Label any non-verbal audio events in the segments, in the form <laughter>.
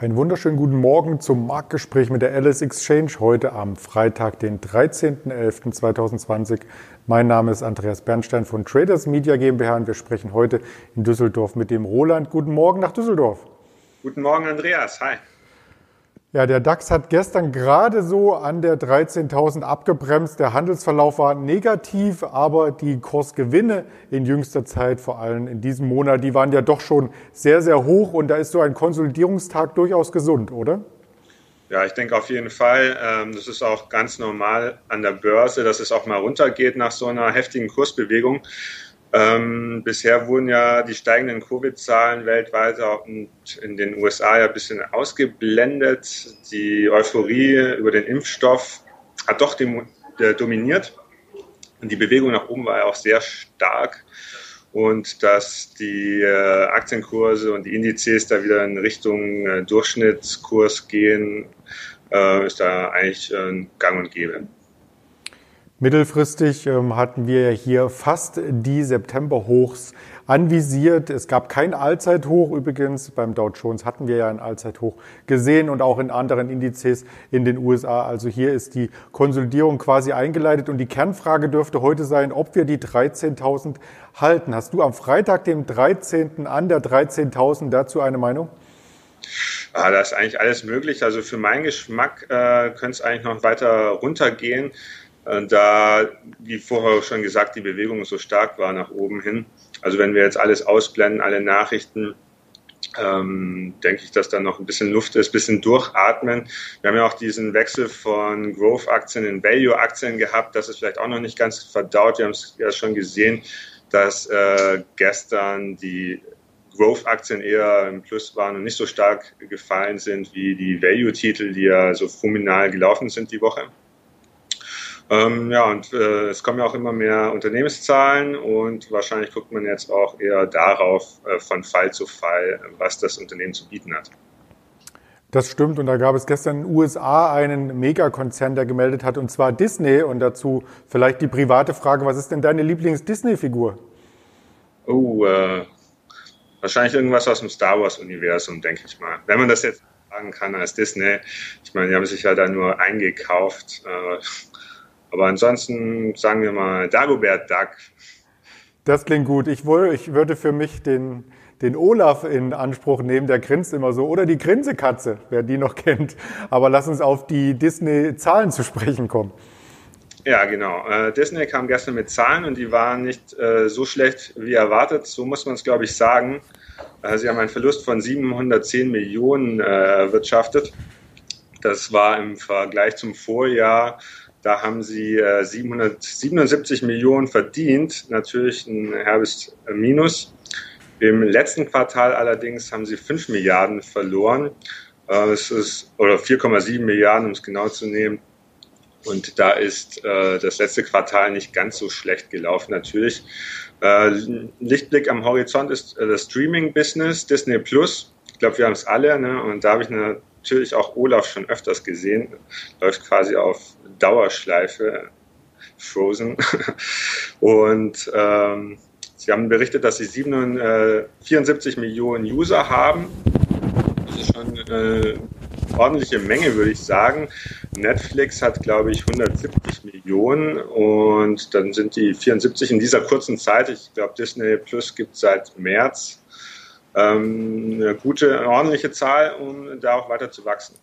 Einen wunderschönen guten Morgen zum Marktgespräch mit der Alice Exchange heute am Freitag, den 13.11.2020. Mein Name ist Andreas Bernstein von Traders Media GmbH und wir sprechen heute in Düsseldorf mit dem Roland. Guten Morgen nach Düsseldorf. Guten Morgen, Andreas. Hi. Ja, der DAX hat gestern gerade so an der 13.000 abgebremst. Der Handelsverlauf war negativ, aber die Kursgewinne in jüngster Zeit, vor allem in diesem Monat, die waren ja doch schon sehr, sehr hoch und da ist so ein Konsolidierungstag durchaus gesund, oder? Ja, ich denke auf jeden Fall. Ähm, das ist auch ganz normal an der Börse, dass es auch mal runtergeht nach so einer heftigen Kursbewegung. Ähm, bisher wurden ja die steigenden Covid-Zahlen weltweit und in den USA ja ein bisschen ausgeblendet. Die Euphorie über den Impfstoff hat doch dem, äh, dominiert. Und die Bewegung nach oben war ja auch sehr stark. Und dass die äh, Aktienkurse und die Indizes da wieder in Richtung äh, Durchschnittskurs gehen, äh, ist da eigentlich äh, gang und gäbe. Mittelfristig ähm, hatten wir hier fast die September-Hochs anvisiert. Es gab kein Allzeithoch übrigens. Beim Dow Jones hatten wir ja ein Allzeithoch gesehen und auch in anderen Indizes in den USA. Also hier ist die Konsolidierung quasi eingeleitet und die Kernfrage dürfte heute sein, ob wir die 13.000 halten. Hast du am Freitag, dem 13. an der 13.000 dazu eine Meinung? Ah, da ist eigentlich alles möglich. Also für meinen Geschmack äh, könnte es eigentlich noch weiter runtergehen. Äh, da, wie vorher schon gesagt, die Bewegung so stark war nach oben hin. Also wenn wir jetzt alles ausblenden, alle Nachrichten, ähm, denke ich, dass da noch ein bisschen Luft ist, ein bisschen durchatmen. Wir haben ja auch diesen Wechsel von Growth-Aktien in Value-Aktien gehabt. Das ist vielleicht auch noch nicht ganz verdaut. Wir haben es ja schon gesehen, dass äh, gestern die Growth-Aktien eher im Plus waren und nicht so stark gefallen sind wie die Value-Titel, die ja so fulminal gelaufen sind die Woche. Ähm, ja, und äh, es kommen ja auch immer mehr Unternehmenszahlen und wahrscheinlich guckt man jetzt auch eher darauf, äh, von Fall zu Fall, was das Unternehmen zu bieten hat. Das stimmt und da gab es gestern in den USA einen Megakonzern, der gemeldet hat, und zwar Disney. Und dazu vielleicht die private Frage, was ist denn deine Lieblings-Disney-Figur? Oh, äh, wahrscheinlich irgendwas aus dem Star Wars-Universum, denke ich mal. Wenn man das jetzt sagen kann als Disney. Ich meine, die haben sich ja da nur eingekauft. Äh, aber ansonsten sagen wir mal Dagobert Duck. Das klingt gut. Ich, wohl, ich würde für mich den, den Olaf in Anspruch nehmen, der grinst immer so. Oder die Grinsekatze, wer die noch <laughs> kennt. Aber lass uns auf die Disney-Zahlen zu sprechen kommen. Ja, genau. Äh, Disney kam gestern mit Zahlen und die waren nicht äh, so schlecht wie erwartet. So muss man es, glaube ich, sagen. Äh, sie haben einen Verlust von 710 Millionen äh, erwirtschaftet. Das war im Vergleich zum Vorjahr da haben sie äh, 777 Millionen verdient, natürlich ein herbes Minus. Im letzten Quartal allerdings haben sie 5 Milliarden verloren. Äh, es ist, oder 4,7 Milliarden, um es genau zu nehmen. Und da ist äh, das letzte Quartal nicht ganz so schlecht gelaufen, natürlich. Äh, Lichtblick am Horizont ist äh, das Streaming-Business, Disney Plus. Ich glaube, wir haben es alle. Ne? Und da habe ich eine natürlich auch Olaf schon öfters gesehen. Läuft quasi auf Dauerschleife Frozen. <laughs> Und ähm, sie haben berichtet, dass sie 74 äh, Millionen User haben. Das ist schon eine ordentliche Menge, würde ich sagen. Netflix hat, glaube ich, 170 Millionen und dann sind die 74 in dieser kurzen Zeit. Ich glaube, Disney Plus gibt es seit März eine gute, eine ordentliche Zahl, um da auch weiter zu wachsen.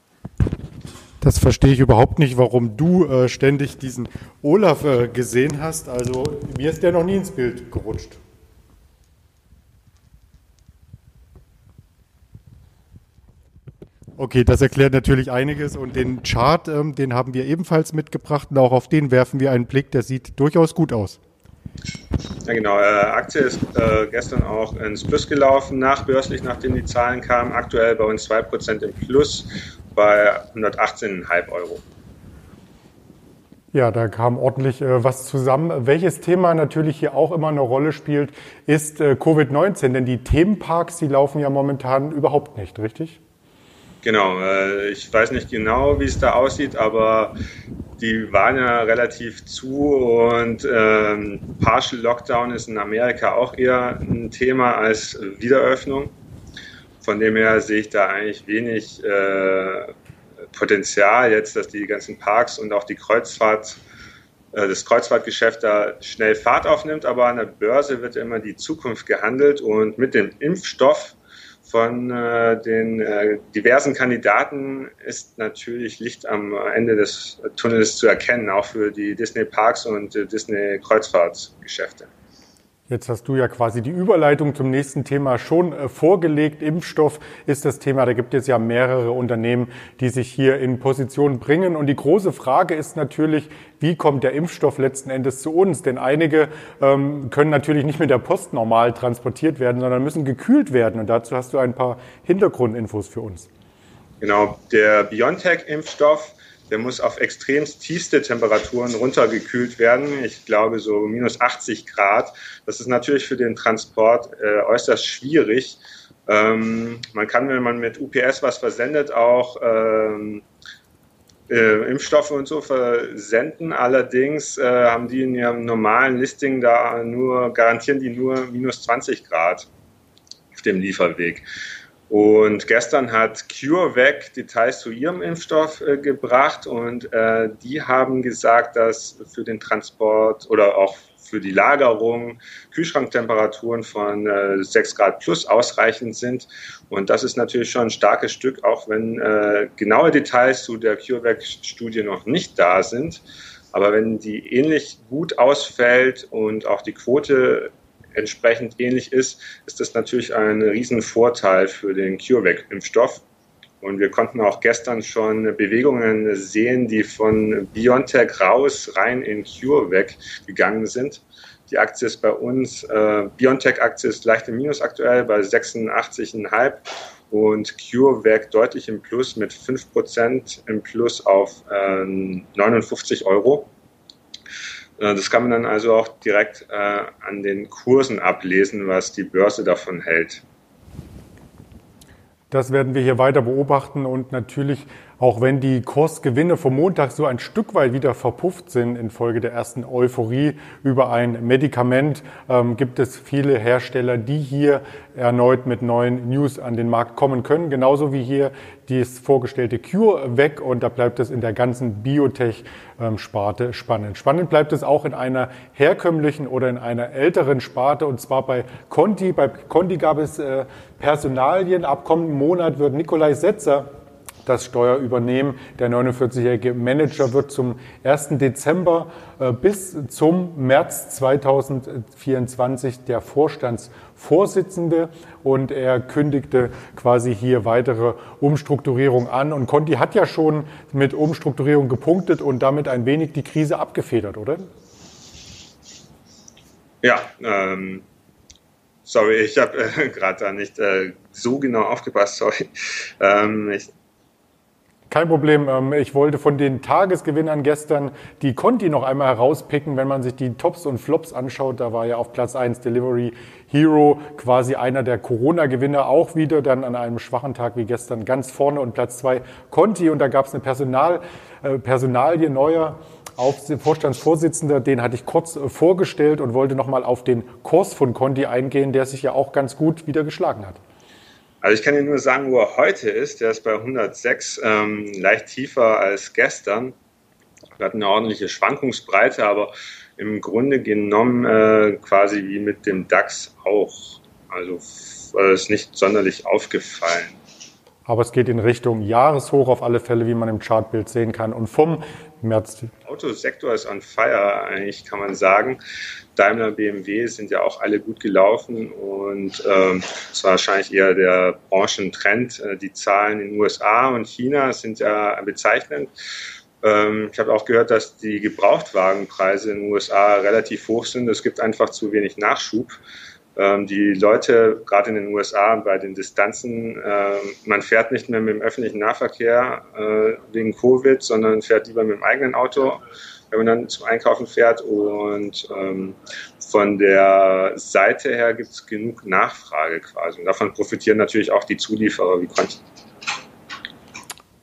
Das verstehe ich überhaupt nicht, warum du äh, ständig diesen Olaf äh, gesehen hast. Also mir ist der noch nie ins Bild gerutscht. Okay, das erklärt natürlich einiges und den Chart, ähm, den haben wir ebenfalls mitgebracht und auch auf den werfen wir einen Blick, der sieht durchaus gut aus. Ja, genau. Äh, Aktie ist äh, gestern auch ins Plus gelaufen, nachbörslich, nachdem die Zahlen kamen. Aktuell bei uns 2% im Plus bei 118,5 Euro. Ja, da kam ordentlich äh, was zusammen. Welches Thema natürlich hier auch immer eine Rolle spielt, ist äh, Covid-19. Denn die Themenparks, die laufen ja momentan überhaupt nicht, richtig? Genau, äh, ich weiß nicht genau, wie es da aussieht, aber die waren ja relativ zu und ähm, Partial Lockdown ist in Amerika auch eher ein Thema als Wiederöffnung. Von dem her sehe ich da eigentlich wenig äh, Potenzial jetzt, dass die ganzen Parks und auch die Kreuzfahrt, äh, das Kreuzfahrtgeschäft da schnell Fahrt aufnimmt. Aber an der Börse wird immer die Zukunft gehandelt und mit dem Impfstoff von äh, den äh, diversen Kandidaten ist natürlich Licht am Ende des Tunnels zu erkennen, auch für die Disney Parks und äh, Disney Kreuzfahrtgeschäfte. Jetzt hast du ja quasi die Überleitung zum nächsten Thema schon äh, vorgelegt. Impfstoff ist das Thema. Da gibt es ja mehrere Unternehmen, die sich hier in Position bringen. Und die große Frage ist natürlich, wie kommt der Impfstoff letzten Endes zu uns? Denn einige ähm, können natürlich nicht mit der Post normal transportiert werden, sondern müssen gekühlt werden. Und dazu hast du ein paar Hintergrundinfos für uns. Genau, der BioNTech-Impfstoff der muss auf extremst tiefste Temperaturen runtergekühlt werden. Ich glaube so minus 80 Grad. Das ist natürlich für den Transport äh, äußerst schwierig. Ähm, man kann, wenn man mit UPS was versendet, auch ähm, äh, Impfstoffe und so versenden. Allerdings äh, haben die in ihrem normalen Listing da nur, garantieren die nur minus 20 Grad auf dem Lieferweg. Und gestern hat CureVac Details zu ihrem Impfstoff äh, gebracht und äh, die haben gesagt, dass für den Transport oder auch für die Lagerung Kühlschranktemperaturen von äh, 6 Grad plus ausreichend sind. Und das ist natürlich schon ein starkes Stück, auch wenn äh, genaue Details zu der CureVac-Studie noch nicht da sind. Aber wenn die ähnlich gut ausfällt und auch die Quote entsprechend ähnlich ist, ist das natürlich ein Riesenvorteil für den CureVac-Impfstoff. Und wir konnten auch gestern schon Bewegungen sehen, die von BioNTech raus rein in CureVac gegangen sind. Die Aktie ist bei uns, äh, BioNTech-Aktie ist leicht im Minus aktuell bei 86,5 und CureVac deutlich im Plus mit 5% im Plus auf äh, 59 Euro. Äh, das kann man dann also auch direkt äh, an den Kursen ablesen, was die Börse davon hält. Das werden wir hier weiter beobachten und natürlich auch wenn die Kursgewinne vom Montag so ein Stück weit wieder verpufft sind infolge der ersten Euphorie über ein Medikament, ähm, gibt es viele Hersteller, die hier erneut mit neuen News an den Markt kommen können. Genauso wie hier das vorgestellte Cure weg und da bleibt es in der ganzen Biotech-Sparte spannend. Spannend bleibt es auch in einer herkömmlichen oder in einer älteren Sparte und zwar bei Conti. Bei Conti gab es äh, Personalien. Ab kommenden Monat wird Nikolai Setzer das Steuer übernehmen. Der 49-jährige Manager wird zum 1. Dezember äh, bis zum März 2024 der Vorstandsvorsitzende und er kündigte quasi hier weitere Umstrukturierung an. Und Conti hat ja schon mit Umstrukturierung gepunktet und damit ein wenig die Krise abgefedert, oder? Ja, ähm, sorry, ich habe äh, <laughs> gerade da nicht äh, so genau aufgepasst, sorry. Ähm, ich kein Problem. Ähm, ich wollte von den Tagesgewinnern gestern die Conti noch einmal herauspicken. Wenn man sich die Tops und Flops anschaut, da war ja auf Platz 1 Delivery Hero quasi einer der Corona-Gewinner auch wieder, dann an einem schwachen Tag wie gestern ganz vorne und Platz 2 Conti und da gab es eine Personal, äh, Personalie neuer Vorstandsvorsitzender, den hatte ich kurz äh, vorgestellt und wollte nochmal auf den Kurs von Conti eingehen, der sich ja auch ganz gut wieder geschlagen hat. Also ich kann Ihnen nur sagen, wo er heute ist. Der ist bei 106, ähm, leicht tiefer als gestern. Er hat eine ordentliche Schwankungsbreite, aber im Grunde genommen äh, quasi wie mit dem DAX auch. Also äh, ist nicht sonderlich aufgefallen. Aber es geht in Richtung Jahreshoch auf alle Fälle, wie man im Chartbild sehen kann. Und vom März. Der Autosektor ist on fire, eigentlich kann man sagen. Daimler, BMW sind ja auch alle gut gelaufen und ähm, war wahrscheinlich eher der Branchentrend. Äh, die Zahlen in den USA und China sind ja bezeichnend. Ähm, ich habe auch gehört, dass die Gebrauchtwagenpreise in den USA relativ hoch sind. Es gibt einfach zu wenig Nachschub. Ähm, die Leute, gerade in den USA, bei den Distanzen, äh, man fährt nicht mehr mit dem öffentlichen Nahverkehr äh, wegen Covid, sondern fährt lieber mit dem eigenen Auto, wenn man dann zum Einkaufen fährt. Und ähm, von der Seite her gibt es genug Nachfrage quasi. Und davon profitieren natürlich auch die Zulieferer wie Conti.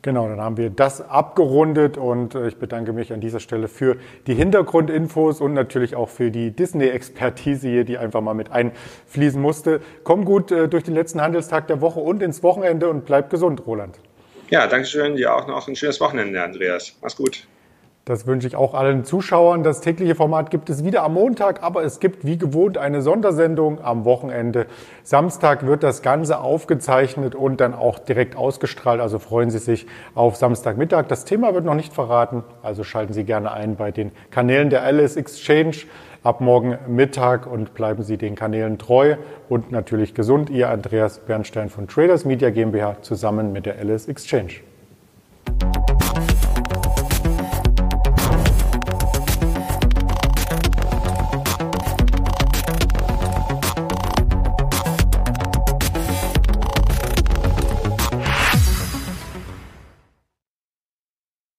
Genau, dann haben wir das abgerundet und äh, ich bedanke mich an dieser Stelle für die Hintergrundinfos und natürlich auch für die Disney-Expertise hier, die einfach mal mit einfließen musste. Komm gut äh, durch den letzten Handelstag der Woche und ins Wochenende und bleib gesund, Roland. Ja, danke schön. Dir auch noch ein schönes Wochenende, Andreas. Mach's gut. Das wünsche ich auch allen Zuschauern. Das tägliche Format gibt es wieder am Montag, aber es gibt wie gewohnt eine Sondersendung am Wochenende. Samstag wird das Ganze aufgezeichnet und dann auch direkt ausgestrahlt. Also freuen Sie sich auf Samstagmittag. Das Thema wird noch nicht verraten, also schalten Sie gerne ein bei den Kanälen der Alice Exchange ab morgen Mittag und bleiben Sie den Kanälen treu und natürlich gesund. Ihr Andreas Bernstein von Traders Media GmbH zusammen mit der Alice Exchange.